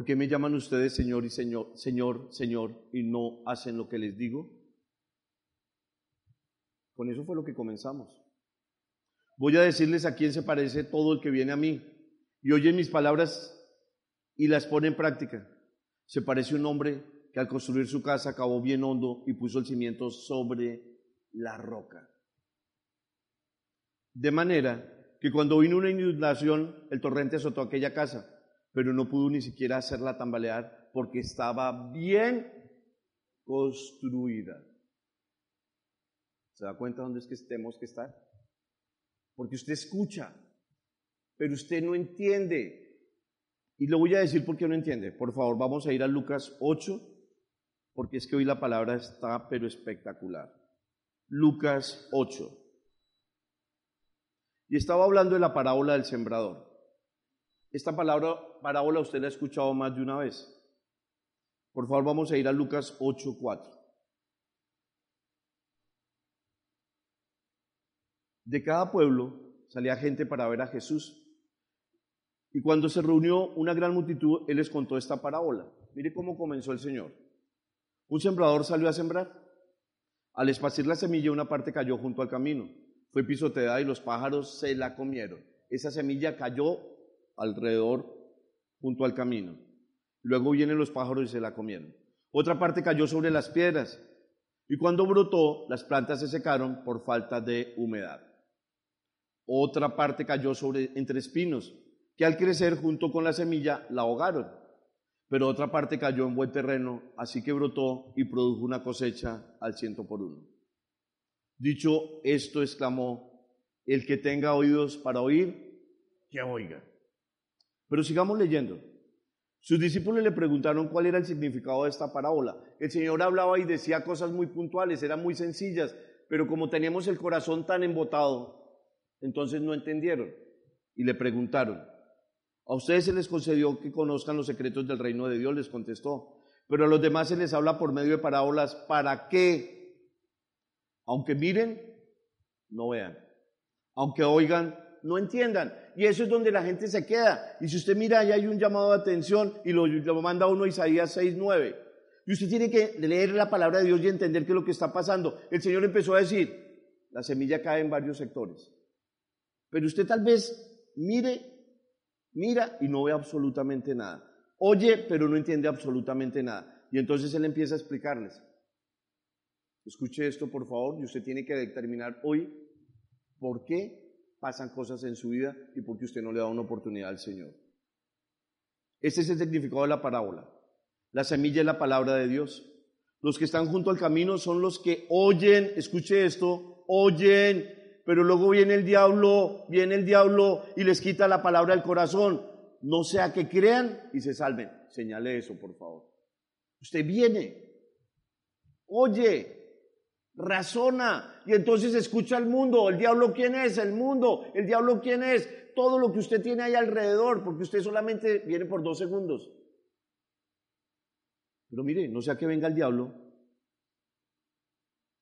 ¿Por qué me llaman ustedes Señor y Señor, Señor, Señor y no hacen lo que les digo? Con eso fue lo que comenzamos. Voy a decirles a quién se parece todo el que viene a mí y oye mis palabras y las pone en práctica. Se parece un hombre que al construir su casa acabó bien hondo y puso el cimiento sobre la roca. De manera que cuando vino una inundación, el torrente azotó aquella casa pero no pudo ni siquiera hacerla tambalear porque estaba bien construida. ¿Se da cuenta dónde es que tenemos que estar? Porque usted escucha, pero usted no entiende. Y lo voy a decir porque no entiende. Por favor, vamos a ir a Lucas 8, porque es que hoy la palabra está pero espectacular. Lucas 8. Y estaba hablando de la parábola del sembrador. Esta palabra parábola usted la ha escuchado más de una vez. Por favor, vamos a ir a Lucas 8:4. De cada pueblo salía gente para ver a Jesús. Y cuando se reunió una gran multitud, Él les contó esta parábola. Mire cómo comenzó el Señor. Un sembrador salió a sembrar. Al esparcir la semilla, una parte cayó junto al camino. Fue pisoteada y los pájaros se la comieron. Esa semilla cayó alrededor junto al camino. Luego vienen los pájaros y se la comieron. Otra parte cayó sobre las piedras y cuando brotó las plantas se secaron por falta de humedad. Otra parte cayó sobre entre espinos que al crecer junto con la semilla la ahogaron. Pero otra parte cayó en buen terreno, así que brotó y produjo una cosecha al ciento por uno. Dicho esto, exclamó, el que tenga oídos para oír, que oiga. Pero sigamos leyendo. Sus discípulos le preguntaron cuál era el significado de esta parábola. El Señor hablaba y decía cosas muy puntuales, eran muy sencillas, pero como teníamos el corazón tan embotado, entonces no entendieron y le preguntaron. A ustedes se les concedió que conozcan los secretos del reino de Dios, les contestó, pero a los demás se les habla por medio de parábolas para que, aunque miren, no vean, aunque oigan, no entiendan. Y eso es donde la gente se queda. Y si usted mira, ahí hay un llamado de atención y lo, lo manda uno a Isaías 6.9. Y usted tiene que leer la palabra de Dios y entender qué es lo que está pasando. El Señor empezó a decir, la semilla cae en varios sectores. Pero usted tal vez mire, mira y no ve absolutamente nada. Oye, pero no entiende absolutamente nada. Y entonces Él empieza a explicarles. Escuche esto, por favor, y usted tiene que determinar hoy por qué pasan cosas en su vida y porque usted no le da una oportunidad al Señor. Este es el significado de la parábola. La semilla es la palabra de Dios. Los que están junto al camino son los que oyen, escuche esto, oyen, pero luego viene el diablo, viene el diablo y les quita la palabra del corazón. No sea que crean y se salven. Señale eso, por favor. Usted viene, oye, razona y entonces escucha al mundo. ¿El diablo quién es? El mundo. ¿El diablo quién es? Todo lo que usted tiene ahí alrededor, porque usted solamente viene por dos segundos. Pero mire, no sea que venga el diablo,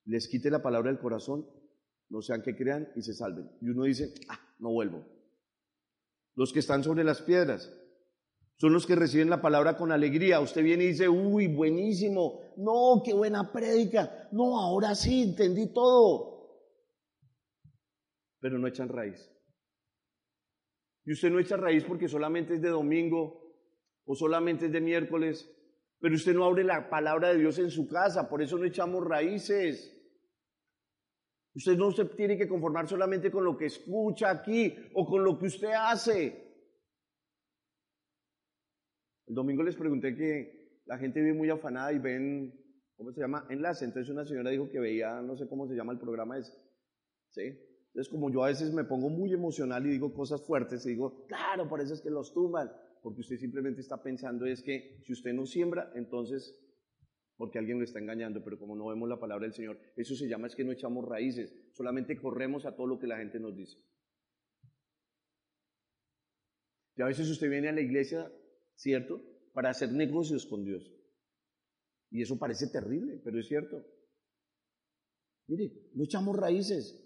les quite la palabra del corazón, no sean que crean y se salven. Y uno dice, ah, no vuelvo. Los que están sobre las piedras, son los que reciben la palabra con alegría. Usted viene y dice, uy, buenísimo. No, qué buena prédica. No, ahora sí, entendí todo. Pero no echan raíz. Y usted no echa raíz porque solamente es de domingo o solamente es de miércoles. Pero usted no abre la palabra de Dios en su casa. Por eso no echamos raíces. Usted no se tiene que conformar solamente con lo que escucha aquí o con lo que usted hace. El domingo les pregunté que la gente vive muy afanada y ven, ¿cómo se llama? Enlace. Entonces una señora dijo que veía, no sé cómo se llama el programa ese. ¿Sí? Entonces como yo a veces me pongo muy emocional y digo cosas fuertes y digo, claro, por eso es que los tumban. Porque usted simplemente está pensando es que si usted no siembra, entonces porque alguien lo está engañando, pero como no vemos la palabra del Señor, eso se llama es que no echamos raíces, solamente corremos a todo lo que la gente nos dice. Y a veces usted viene a la iglesia ¿cierto? Para hacer negocios con Dios. Y eso parece terrible, pero es cierto. Mire, no echamos raíces,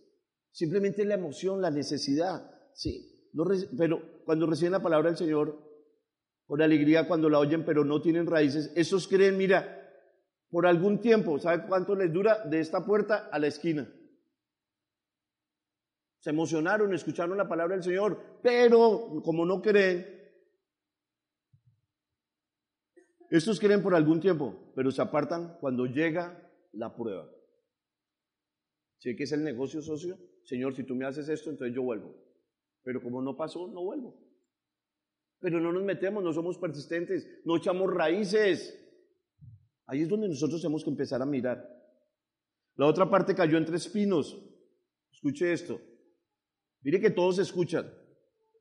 simplemente la emoción, la necesidad, sí. pero cuando reciben la palabra del Señor, con alegría cuando la oyen, pero no tienen raíces, esos creen, mira, por algún tiempo, ¿sabe cuánto les dura? De esta puerta a la esquina. Se emocionaron, escucharon la palabra del Señor, pero como no creen, Estos creen por algún tiempo, pero se apartan cuando llega la prueba. ¿Sí que es el negocio socio? Señor, si tú me haces esto, entonces yo vuelvo. Pero como no pasó, no vuelvo. Pero no nos metemos, no somos persistentes, no echamos raíces. Ahí es donde nosotros tenemos que empezar a mirar. La otra parte cayó entre espinos. Escuche esto. Mire que todos escuchan.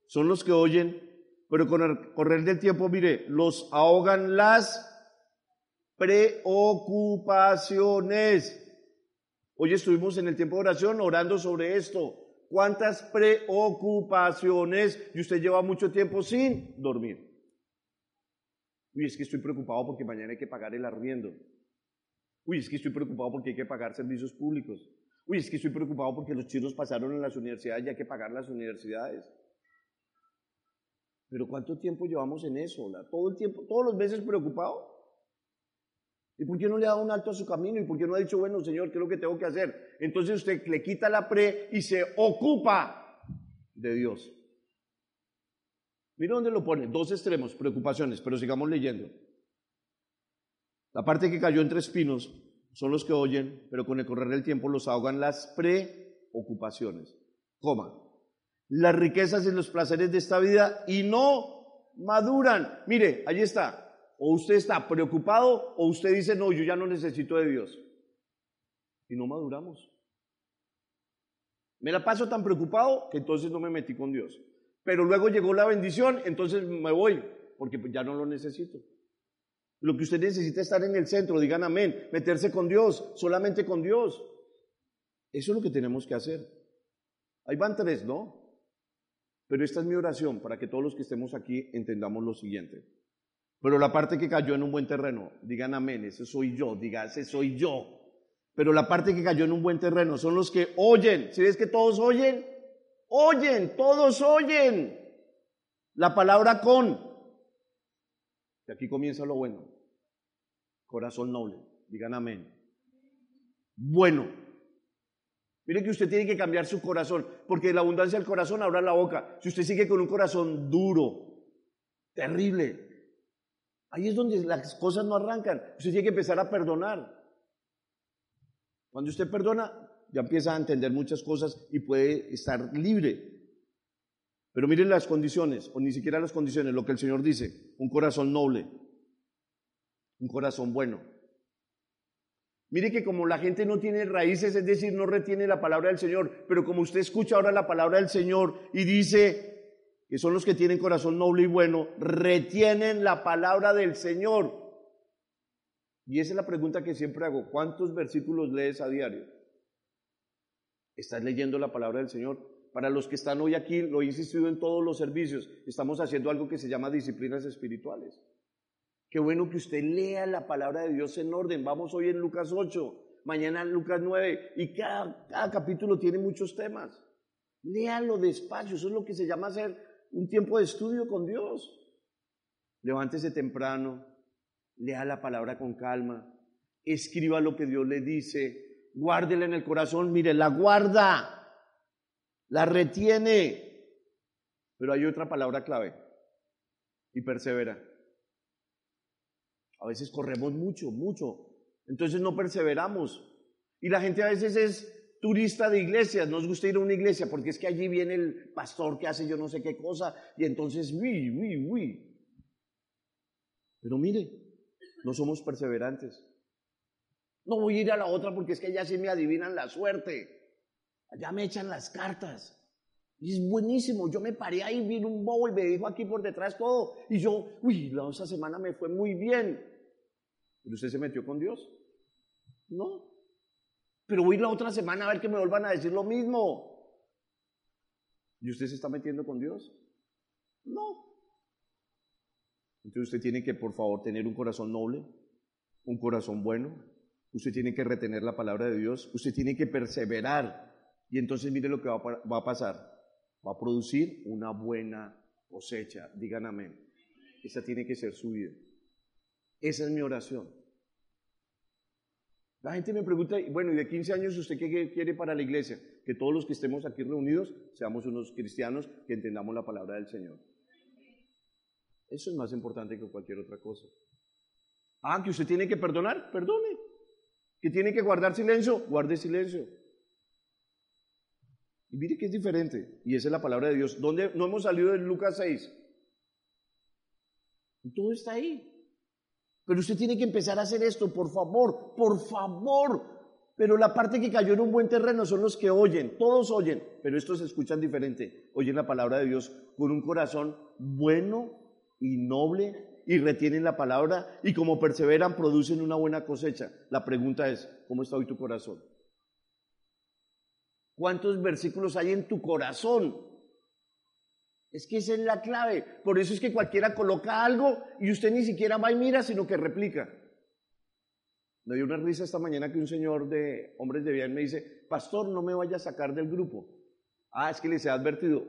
Son los que oyen, pero con el correr del tiempo, mire, los ahogan las preocupaciones. Hoy estuvimos en el tiempo de oración orando sobre esto. ¿Cuántas preocupaciones y usted lleva mucho tiempo sin dormir? Uy, es que estoy preocupado porque mañana hay que pagar el arriendo. Uy, es que estoy preocupado porque hay que pagar servicios públicos. Uy, es que estoy preocupado porque los chinos pasaron en las universidades y hay que pagar las universidades. Pero ¿cuánto tiempo llevamos en eso? Todo el tiempo, todos los meses preocupado. ¿Y por qué no le ha dado un alto a su camino? ¿Y por qué no ha dicho, bueno, Señor, qué es lo que tengo que hacer? Entonces usted le quita la pre y se ocupa de Dios. Mira dónde lo pone, dos extremos, preocupaciones, pero sigamos leyendo. La parte que cayó entre espinos son los que oyen, pero con el correr del tiempo los ahogan las preocupaciones. Coma las riquezas y los placeres de esta vida y no maduran. Mire, allí está. O usted está preocupado o usted dice, no, yo ya no necesito de Dios. Y no maduramos. Me la paso tan preocupado que entonces no me metí con Dios. Pero luego llegó la bendición, entonces me voy, porque pues ya no lo necesito. Lo que usted necesita es estar en el centro, digan amén, meterse con Dios, solamente con Dios. Eso es lo que tenemos que hacer. Ahí van tres, ¿no? Pero esta es mi oración para que todos los que estemos aquí entendamos lo siguiente. Pero la parte que cayó en un buen terreno, digan amén, ese soy yo, diga, ese soy yo. Pero la parte que cayó en un buen terreno son los que oyen. ¿Sí ves que todos oyen? Oyen, todos oyen. La palabra con. Y aquí comienza lo bueno. Corazón noble, digan amén. Bueno, Mire que usted tiene que cambiar su corazón, porque de la abundancia del corazón abra la boca. Si usted sigue con un corazón duro, terrible, ahí es donde las cosas no arrancan. Usted tiene que empezar a perdonar. Cuando usted perdona, ya empieza a entender muchas cosas y puede estar libre. Pero miren las condiciones, o ni siquiera las condiciones, lo que el Señor dice, un corazón noble, un corazón bueno. Mire que como la gente no tiene raíces, es decir, no retiene la palabra del Señor, pero como usted escucha ahora la palabra del Señor y dice que son los que tienen corazón noble y bueno, retienen la palabra del Señor. Y esa es la pregunta que siempre hago. ¿Cuántos versículos lees a diario? ¿Estás leyendo la palabra del Señor? Para los que están hoy aquí, lo he insistido en todos los servicios, estamos haciendo algo que se llama disciplinas espirituales. Qué bueno que usted lea la palabra de Dios en orden. Vamos hoy en Lucas 8, mañana en Lucas 9, y cada, capítulo tiene muchos temas. Léalo despacio, eso es lo que se llama hacer un tiempo de estudio con Dios. Levántese temprano, lea la palabra con calma, escriba lo que Dios le dice, guárdela en el corazón, mire, la guarda, la retiene. Pero hay otra palabra clave, y persevera. A veces corremos mucho, mucho, entonces no perseveramos. Y la gente a veces es turista de iglesias, nos gusta ir a una iglesia porque es que allí viene el pastor que hace yo no sé qué cosa y entonces, uy, uy, uy. Pero mire, no somos perseverantes. No voy a ir a la otra porque es que allá sí me adivinan la suerte. Allá me echan las cartas. Y es buenísimo. Yo me paré ahí, vino un bobo y me dijo aquí por detrás todo. Y yo, uy, la otra semana me fue muy bien. ¿Pero usted se metió con Dios? No. Pero voy la otra semana a ver que me vuelvan a decir lo mismo. ¿Y usted se está metiendo con Dios? No. Entonces usted tiene que, por favor, tener un corazón noble, un corazón bueno. Usted tiene que retener la palabra de Dios. Usted tiene que perseverar. Y entonces mire lo que va a, va a pasar. Va a producir una buena cosecha. Digan amén. Esa tiene que ser su vida. Esa es mi oración. La gente me pregunta, bueno, ¿y de 15 años usted qué quiere para la iglesia? Que todos los que estemos aquí reunidos seamos unos cristianos que entendamos la palabra del Señor. Eso es más importante que cualquier otra cosa. Ah, que usted tiene que perdonar, perdone. Que tiene que guardar silencio, guarde silencio. Y mire que es diferente. Y esa es la palabra de Dios. ¿Dónde no hemos salido de Lucas 6? Todo está ahí. Pero usted tiene que empezar a hacer esto, por favor, por favor. Pero la parte que cayó en un buen terreno son los que oyen, todos oyen, pero estos escuchan diferente. Oyen la palabra de Dios con un corazón bueno y noble y retienen la palabra y como perseveran producen una buena cosecha. La pregunta es, ¿cómo está hoy tu corazón? ¿Cuántos versículos hay en tu corazón? Es que esa es la clave. Por eso es que cualquiera coloca algo y usted ni siquiera va y mira, sino que replica. Me dio una risa esta mañana que un señor de hombres de bien me dice, pastor, no me vaya a sacar del grupo. Ah, es que les he advertido.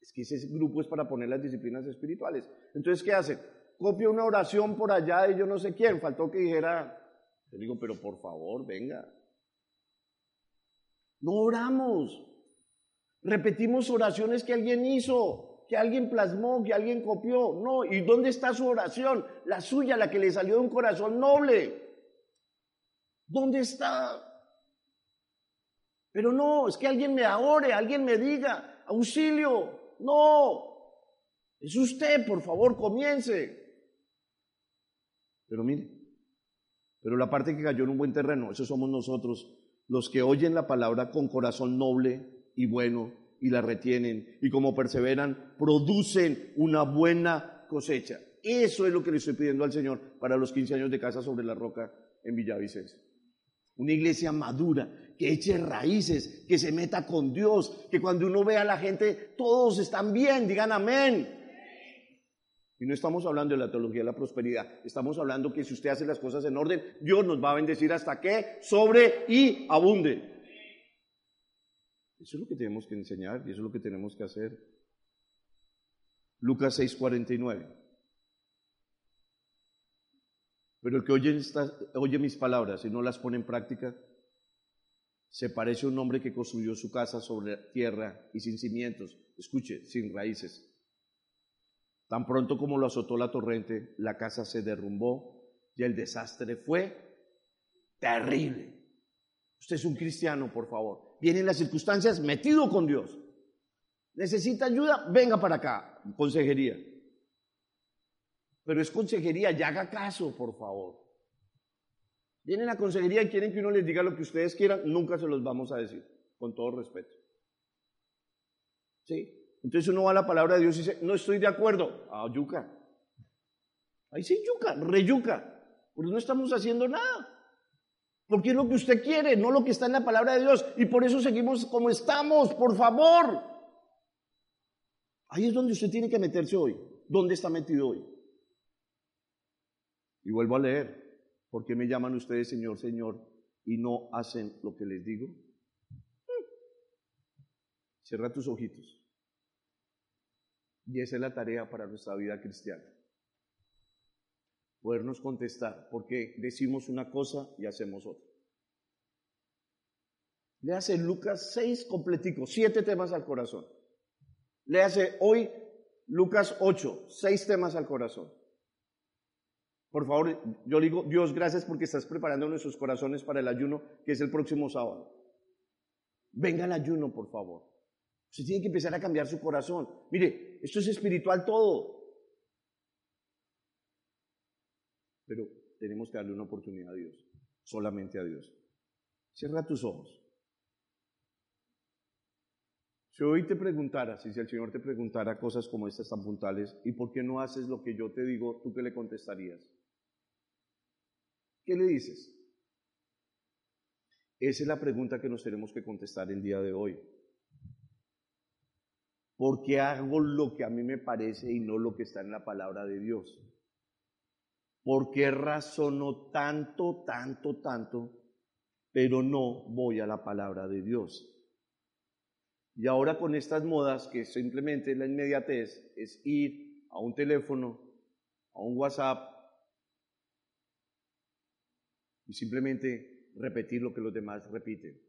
Es que ese grupo es para poner las disciplinas espirituales. Entonces, ¿qué hacen? Copia una oración por allá de yo no sé quién. Faltó que dijera, yo digo, pero por favor, venga. No oramos. Repetimos oraciones que alguien hizo, que alguien plasmó, que alguien copió. No, ¿y dónde está su oración? La suya, la que le salió de un corazón noble. ¿Dónde está? Pero no, es que alguien me ore, alguien me diga, auxilio, no, es usted, por favor, comience. Pero mire, pero la parte que cayó en un buen terreno, eso somos nosotros, los que oyen la palabra con corazón noble y bueno y la retienen y como perseveran, producen una buena cosecha. Eso es lo que le estoy pidiendo al Señor para los 15 años de casa sobre la roca en Villavicencio. Una iglesia madura, que eche raíces, que se meta con Dios, que cuando uno ve a la gente, todos están bien, digan amén. Y no estamos hablando de la teología de la prosperidad, estamos hablando que si usted hace las cosas en orden, Dios nos va a bendecir hasta que sobre y abunde. Eso es lo que tenemos que enseñar y eso es lo que tenemos que hacer. Lucas 6:49. Pero el que oye, mis palabras y no las pone en práctica, se parece a un hombre que construyó su casa sobre tierra y sin cimientos, escuche, sin raíces. Tan pronto como lo azotó la torrente, la casa se derrumbó y el desastre fue terrible. Usted es un cristiano, por favor. Vienen las circunstancias metido con Dios. Necesita ayuda, venga para acá, consejería. Pero es consejería, ya haga caso, por favor. Vienen a consejería y quieren que uno les diga lo que ustedes quieran, nunca se los vamos a decir, con todo respeto. ¿Sí? Entonces uno va a la palabra de Dios y dice, no estoy de acuerdo. Ah, yuca. Ahí sí, yuca, reyuca. Pues no estamos haciendo nada. Porque es lo que usted quiere, no lo que está en la palabra de Dios. Y por eso seguimos como estamos, por favor. Ahí es donde usted tiene que meterse hoy. ¿Dónde está metido hoy? Y vuelvo a leer. ¿Por qué me llaman ustedes Señor, Señor y no hacen lo que les digo? Cierra tus ojitos. Y esa es la tarea para nuestra vida cristiana. Podernos contestar, porque decimos una cosa y hacemos otra. Le hace Lucas 6 completico, siete temas al corazón. Le hace hoy Lucas 8, seis temas al corazón. Por favor, yo digo, Dios, gracias porque estás preparando nuestros corazones para el ayuno, que es el próximo sábado. Venga el ayuno, por favor. Usted tiene que empezar a cambiar su corazón. Mire, esto es espiritual todo. Pero tenemos que darle una oportunidad a Dios, solamente a Dios. Cierra tus ojos. Si hoy te preguntara, si el Señor te preguntara cosas como estas tan puntuales, ¿y por qué no haces lo que yo te digo? ¿Tú qué le contestarías? ¿Qué le dices? Esa es la pregunta que nos tenemos que contestar el día de hoy. ¿Por qué hago lo que a mí me parece y no lo que está en la palabra de Dios? ¿Por qué razono tanto, tanto, tanto, pero no voy a la palabra de Dios? Y ahora con estas modas, que simplemente la inmediatez, es ir a un teléfono, a un WhatsApp, y simplemente repetir lo que los demás repiten.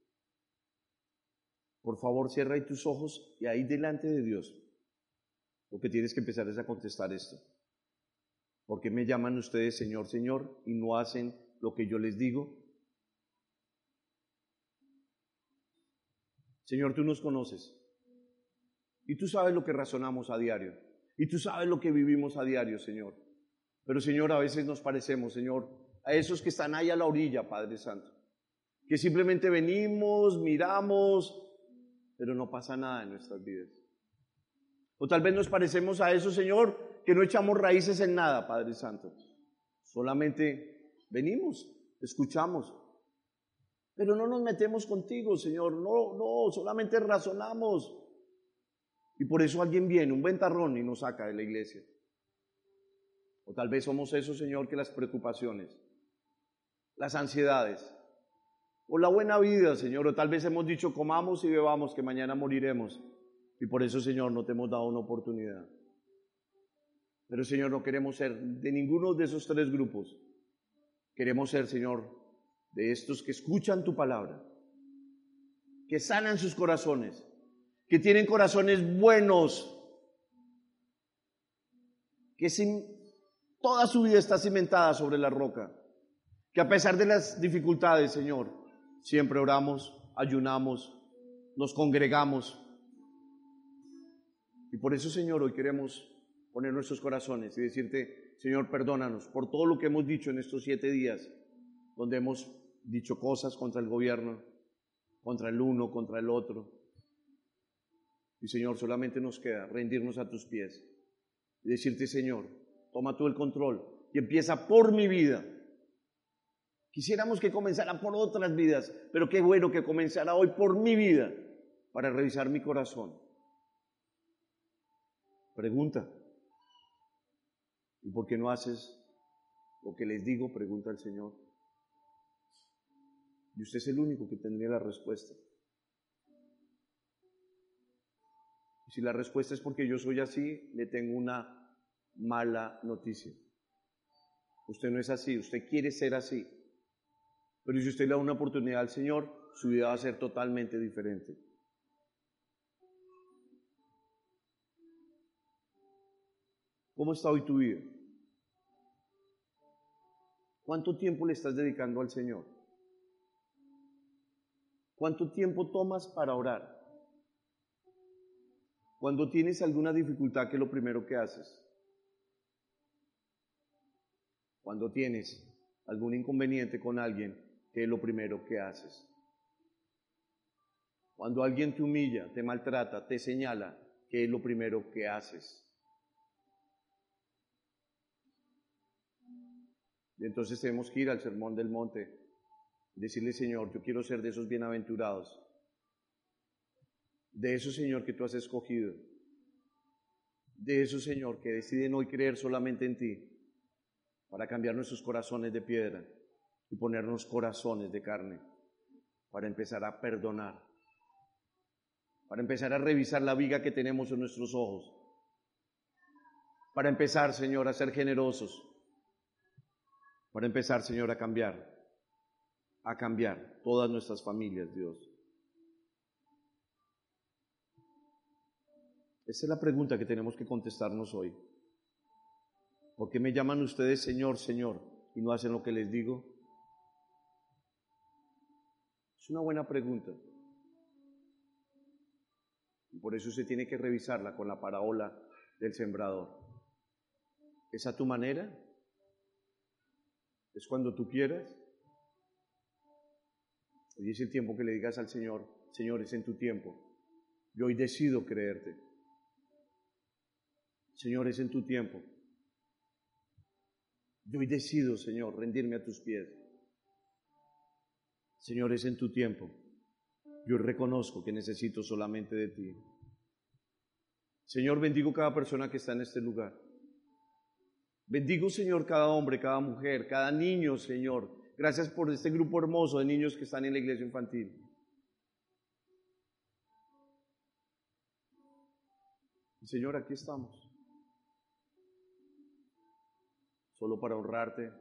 Por favor, cierra ahí tus ojos y ahí delante de Dios lo que tienes que empezar es a contestar esto. ¿Por qué me llaman ustedes Señor, Señor y no hacen lo que yo les digo? Señor, tú nos conoces. Y tú sabes lo que razonamos a diario. Y tú sabes lo que vivimos a diario, Señor. Pero, Señor, a veces nos parecemos, Señor, a esos que están ahí a la orilla, Padre Santo. Que simplemente venimos, miramos, pero no pasa nada en nuestras vidas. O tal vez nos parecemos a eso, Señor, que no echamos raíces en nada, Padre Santo. Solamente venimos, escuchamos, pero no nos metemos contigo, Señor. No, no, solamente razonamos. Y por eso alguien viene, un ventarrón, y nos saca de la iglesia. O tal vez somos eso, Señor, que las preocupaciones, las ansiedades, o la buena vida, Señor, o tal vez hemos dicho, comamos y bebamos, que mañana moriremos. Y por eso, Señor, no te hemos dado una oportunidad. Pero, Señor, no queremos ser de ninguno de esos tres grupos. Queremos ser, Señor, de estos que escuchan tu palabra, que sanan sus corazones, que tienen corazones buenos, que sin, toda su vida está cimentada sobre la roca, que a pesar de las dificultades, Señor, siempre oramos, ayunamos, nos congregamos. Y por eso, Señor, hoy queremos poner nuestros corazones y decirte, Señor, perdónanos por todo lo que hemos dicho en estos siete días, donde hemos dicho cosas contra el gobierno, contra el uno, contra el otro. Y Señor, solamente nos queda rendirnos a tus pies y decirte, Señor, toma tú el control y empieza por mi vida. Quisiéramos que comenzara por otras vidas, pero qué bueno que comenzara hoy por mi vida para revisar mi corazón. Pregunta. ¿Y por qué no haces lo que les digo? Pregunta el Señor. Y usted es el único que tendría la respuesta. Y si la respuesta es porque yo soy así, le tengo una mala noticia. Usted no es así, usted quiere ser así. Pero si usted le da una oportunidad al Señor, su vida va a ser totalmente diferente. ¿Cómo está hoy tu vida? ¿Cuánto tiempo le estás dedicando al Señor? ¿Cuánto tiempo tomas para orar? Cuando tienes alguna dificultad, ¿qué es lo primero que haces? Cuando tienes algún inconveniente con alguien, ¿qué es lo primero que haces? Cuando alguien te humilla, te maltrata, te señala, ¿qué es lo primero que haces? Entonces tenemos que ir al sermón del monte, decirle, Señor, yo quiero ser de esos bienaventurados, de esos, Señor, que tú has escogido, de esos, Señor, que deciden hoy creer solamente en ti, para cambiar nuestros corazones de piedra y ponernos corazones de carne, para empezar a perdonar, para empezar a revisar la viga que tenemos en nuestros ojos, para empezar, Señor, a ser generosos, para empezar, Señor, a cambiar, a cambiar todas nuestras familias, Dios. Esa es la pregunta que tenemos que contestarnos hoy. ¿Por qué me llaman ustedes Señor, Señor y no hacen lo que les digo? Es una buena pregunta. Por eso usted tiene que revisarla con la parábola del sembrador. ¿Es a tu manera? ¿Es cuando tú quieras? Hoy es el tiempo que le digas al Señor, Señor, es en tu tiempo. Yo hoy decido creerte. Señor, es en tu tiempo. Yo hoy decido, Señor, rendirme a tus pies. Señor, es en tu tiempo. Yo reconozco que necesito solamente de ti. Señor, bendigo cada persona que está en este lugar. Bendigo, Señor, cada hombre, cada mujer, cada niño, Señor. Gracias por este grupo hermoso de niños que están en la iglesia infantil. Señor, aquí estamos. Solo para honrarte.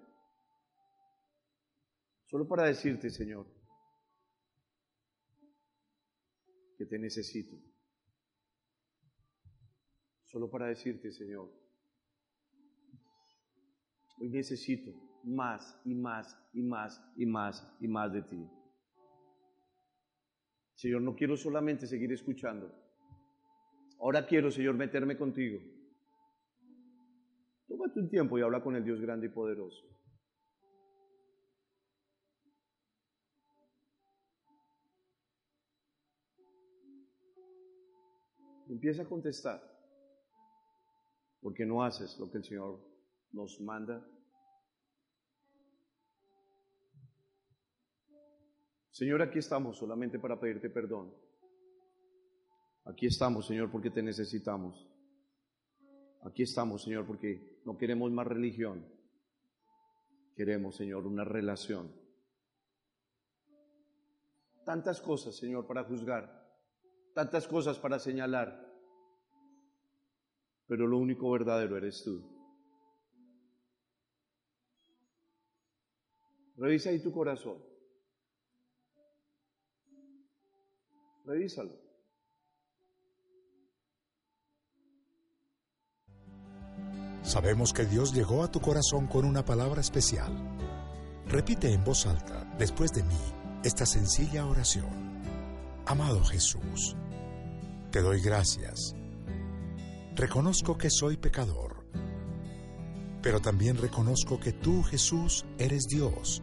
Solo para decirte, Señor, que te necesito. Solo para decirte, Señor, hoy necesito más y más y más y más y más de ti. Señor, no quiero solamente seguir escuchando. Ahora quiero, Señor, meterme contigo. Tómate un tiempo y habla con el Dios grande y poderoso. Empieza a contestar, porque no haces lo que el Señor nos manda. Señor, aquí estamos solamente para pedirte perdón. Aquí estamos, Señor, porque te necesitamos. Aquí estamos, Señor, porque no queremos más religión. Queremos, Señor, una relación. Tantas cosas, Señor, para juzgar. Tantas cosas para señalar. Pero lo único verdadero eres tú. Revisa ahí tu corazón. Revísalo. Sabemos que Dios llegó a tu corazón con una palabra especial. Repite en voz alta, después de mí, esta sencilla oración. Amado Jesús, te doy gracias. Reconozco que soy pecador, pero también reconozco que tú, Jesús, eres Dios,